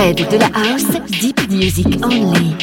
Fred de la House, Deep Music Only.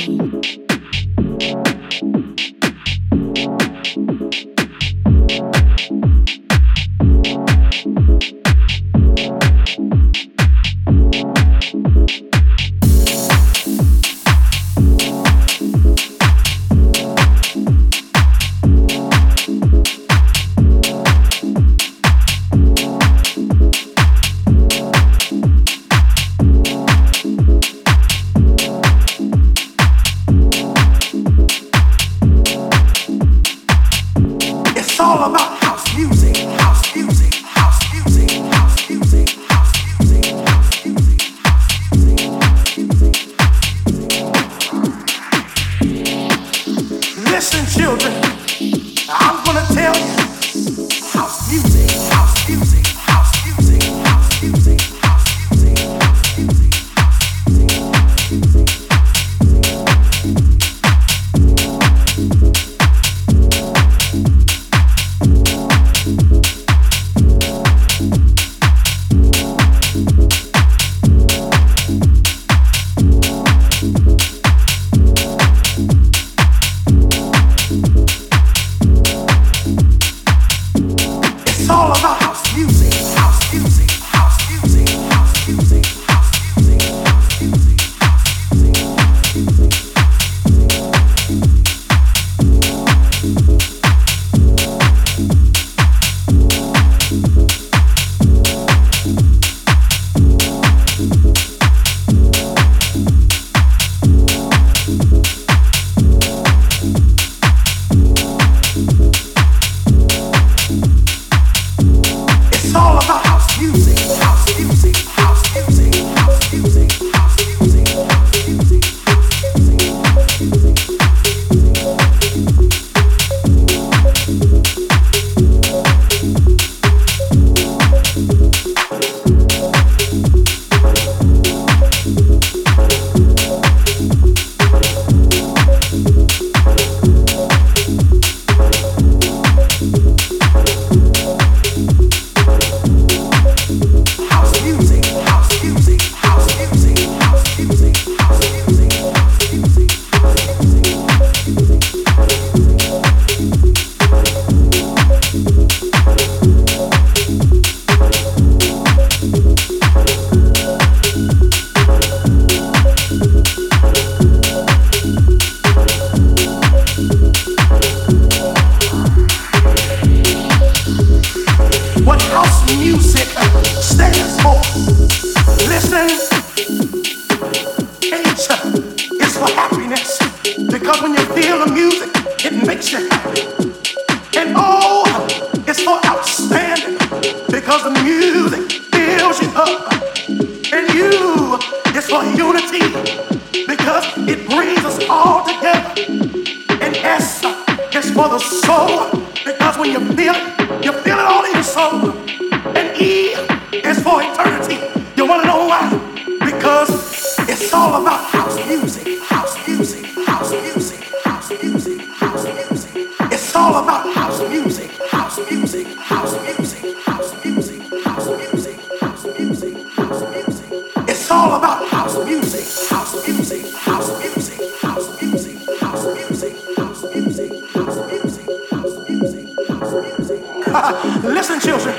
Children,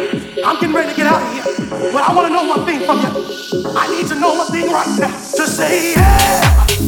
I'm getting ready to get out of here. But I want to know one thing from you. I need to know one thing right now. To say yeah.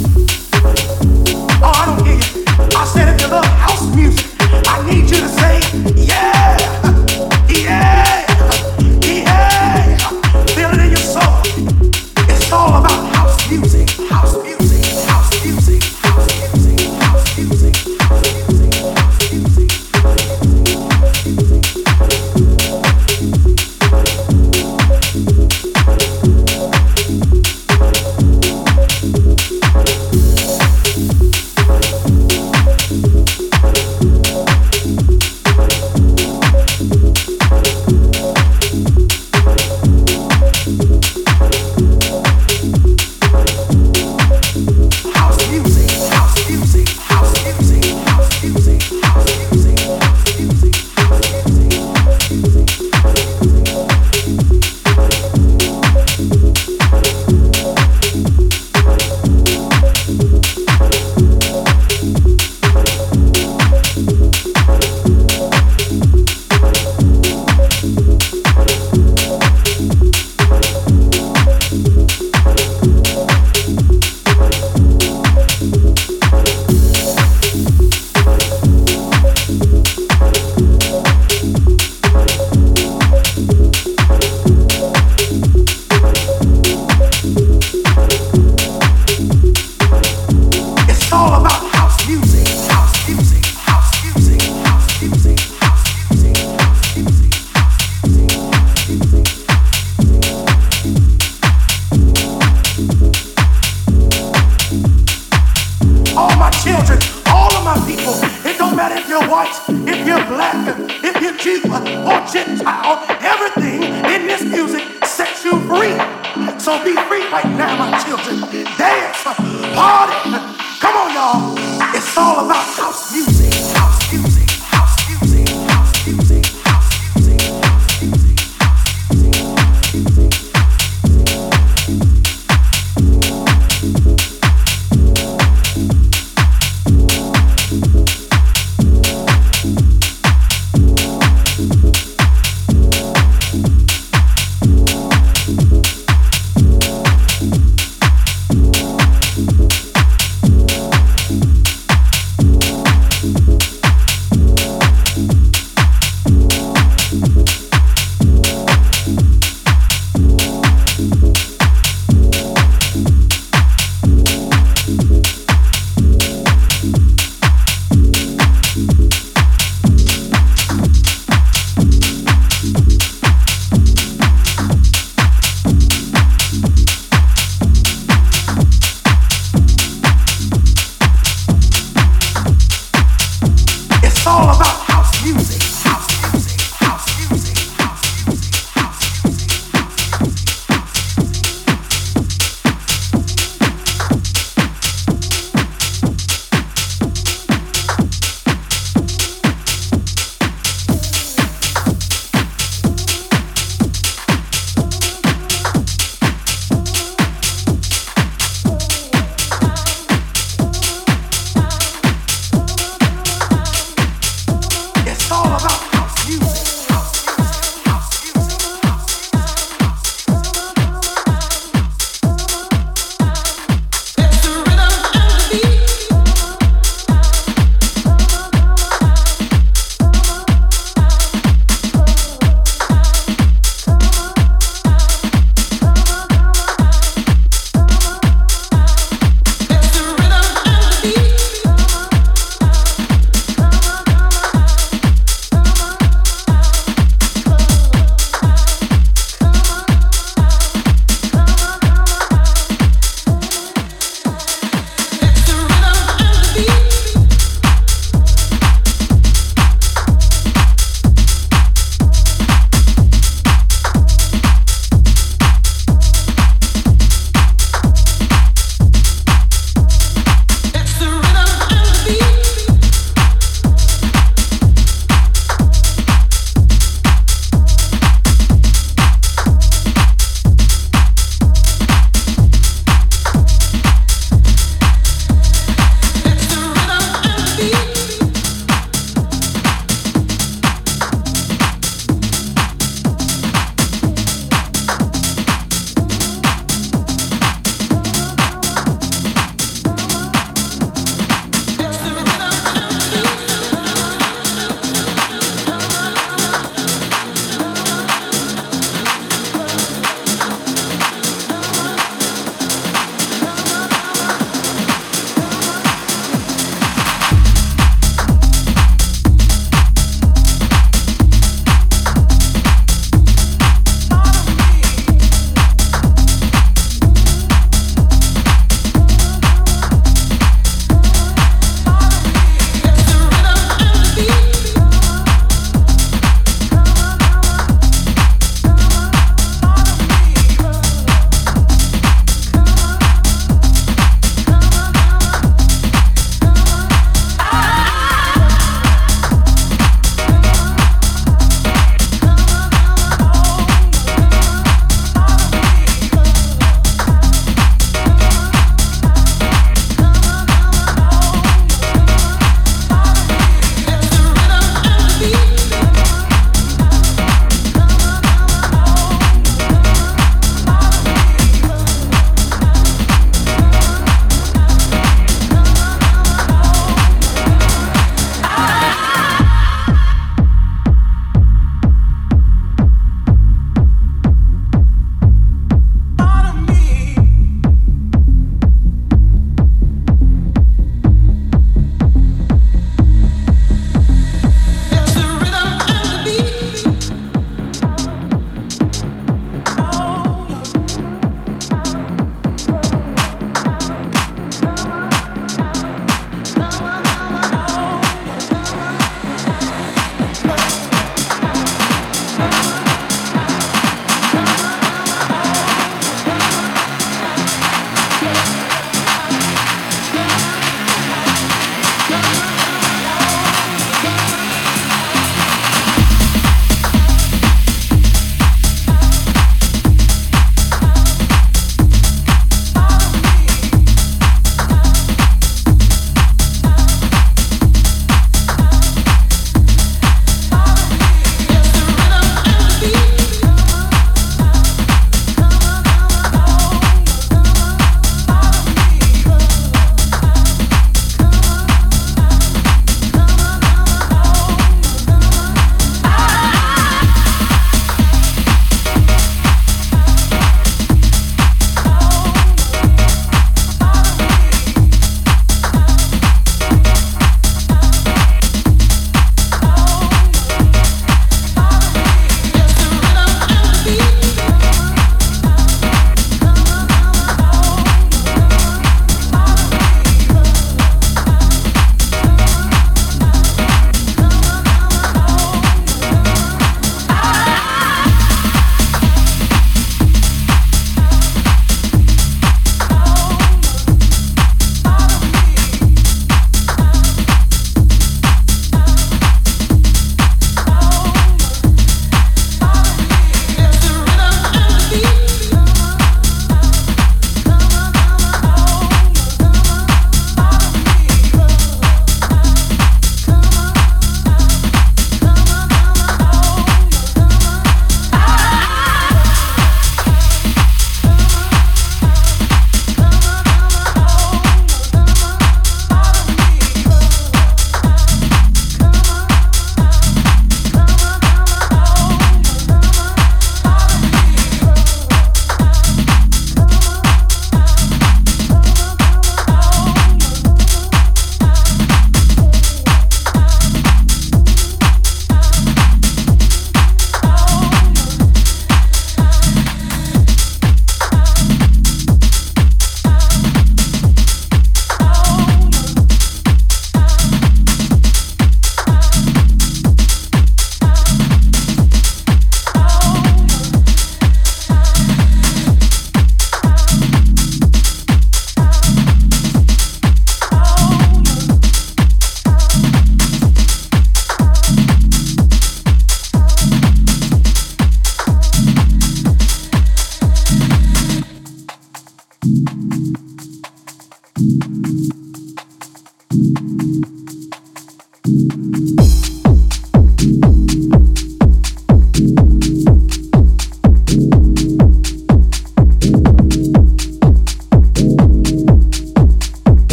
all my children, all of my people. It don't matter if you're white, if you're black, if you're Jew or Gentile. Everything in this music sets you free. So be free right now, my children. Dance, party. Come on, y'all. It's all about house music.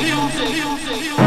Beyoncé, Beyoncé, Beyoncé.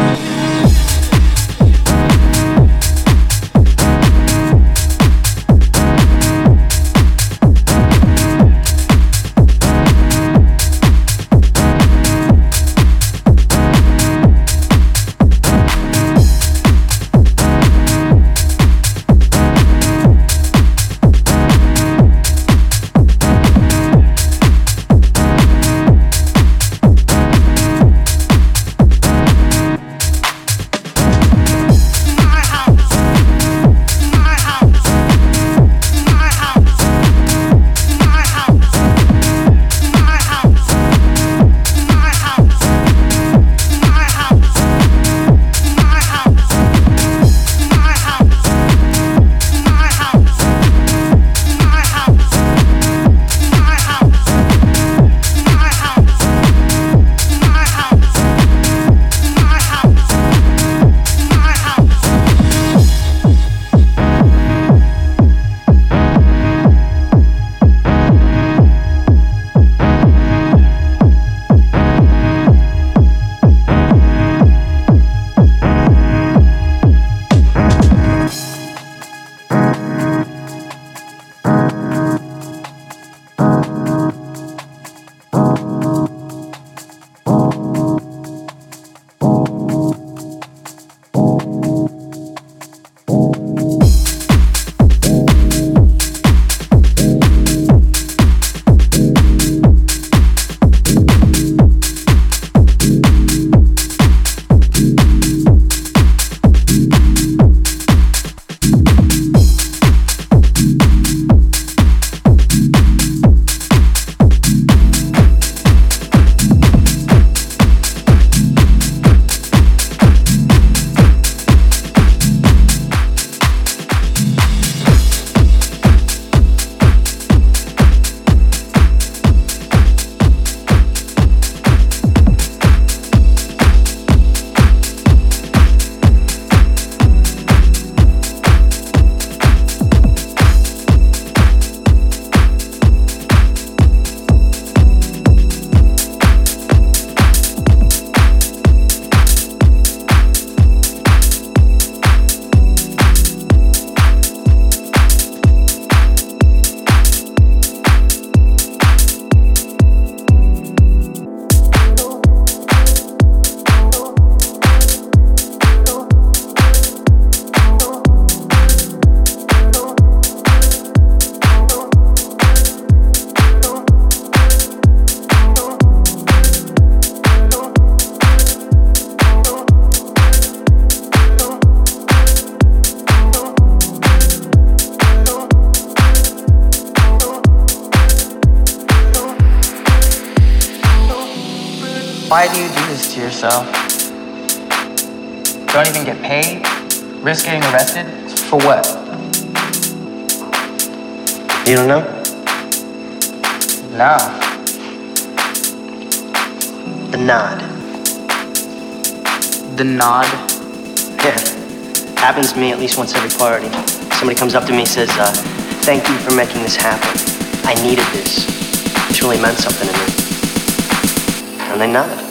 comes up to me and says, uh, thank you for making this happen. I needed this. It truly meant something to me. And they nodded.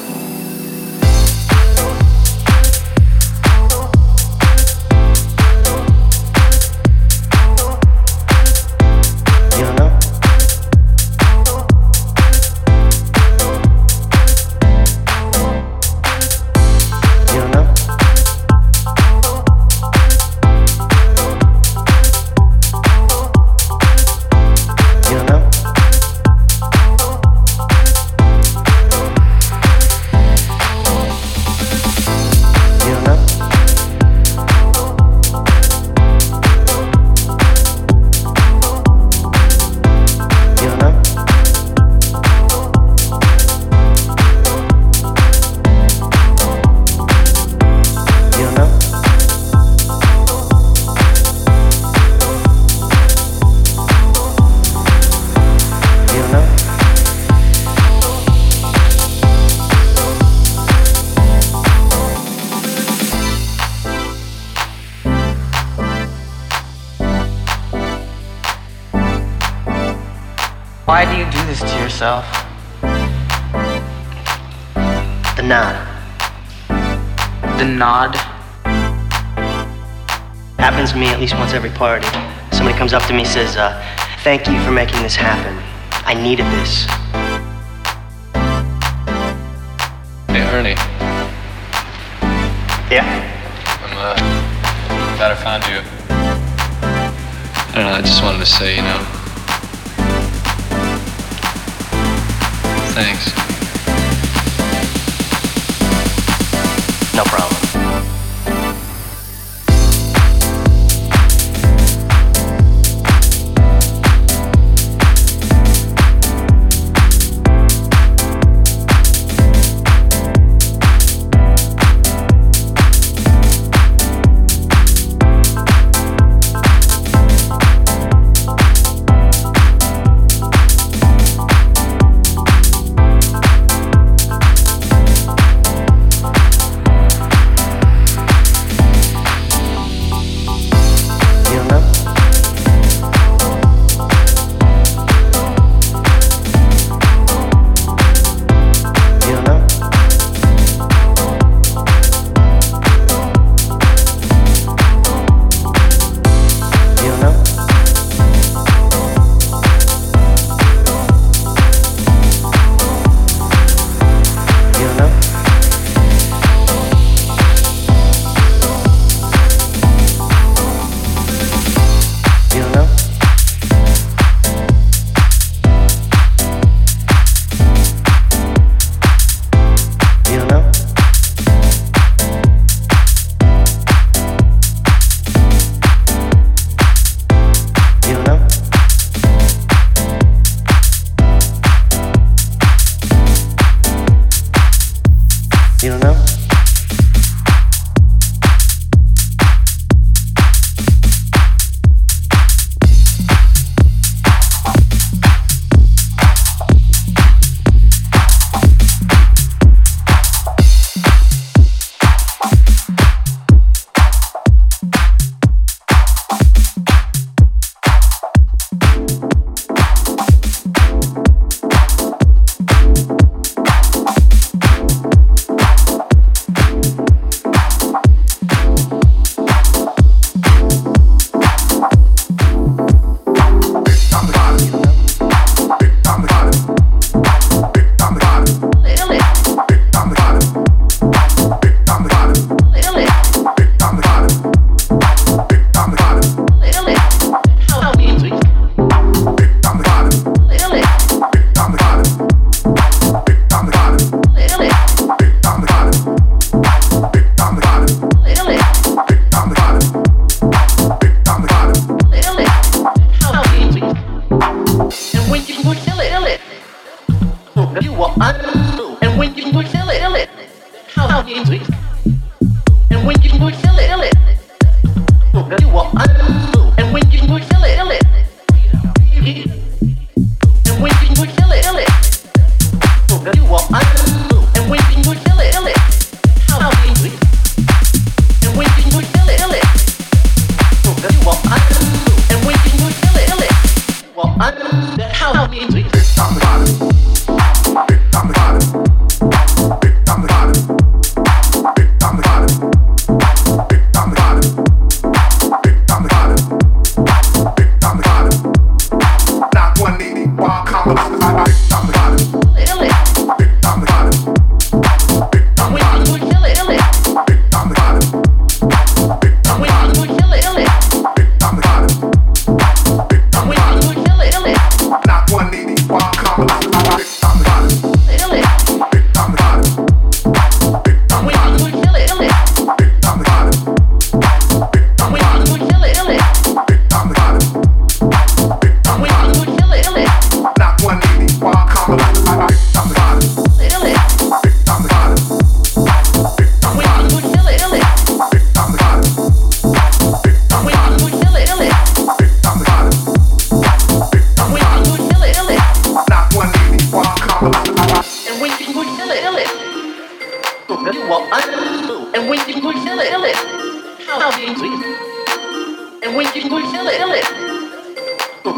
says, uh, thank you for making this happen. I needed this.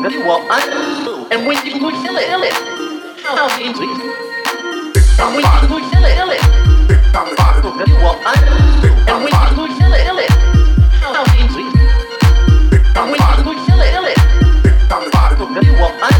Well, I and when you could feel it, feel it. How can we? And when you could feel it, feel it. Well, I and when you could feel it, feel it. How we? And when you could feel it, feel it. I and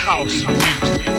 House music.